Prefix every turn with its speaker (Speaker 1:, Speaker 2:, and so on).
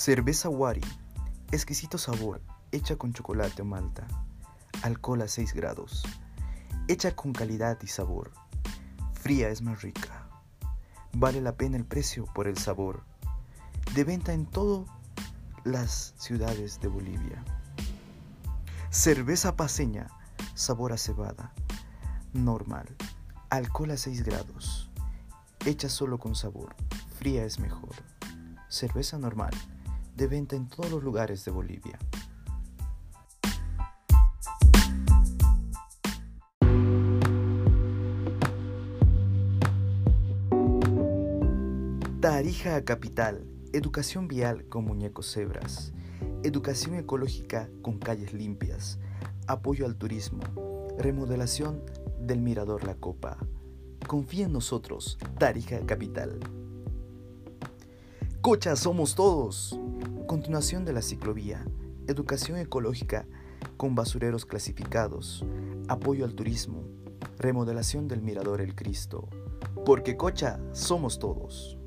Speaker 1: Cerveza Wari, exquisito sabor, hecha con chocolate o malta. Alcohol a 6 grados, hecha con calidad y sabor. Fría es más rica. Vale la pena el precio por el sabor. De venta en todas las ciudades de Bolivia. Cerveza paseña, sabor a cebada. Normal, alcohol a 6 grados. Hecha solo con sabor. Fría es mejor. Cerveza normal de venta en todos los lugares de Bolivia. Tarija Capital, educación vial con muñecos cebras, educación ecológica con calles limpias, apoyo al turismo, remodelación del Mirador La Copa. Confía en nosotros, Tarija Capital. Cocha somos todos. Continuación de la ciclovía, educación ecológica con basureros clasificados, apoyo al turismo, remodelación del Mirador El Cristo. Porque Cocha somos todos.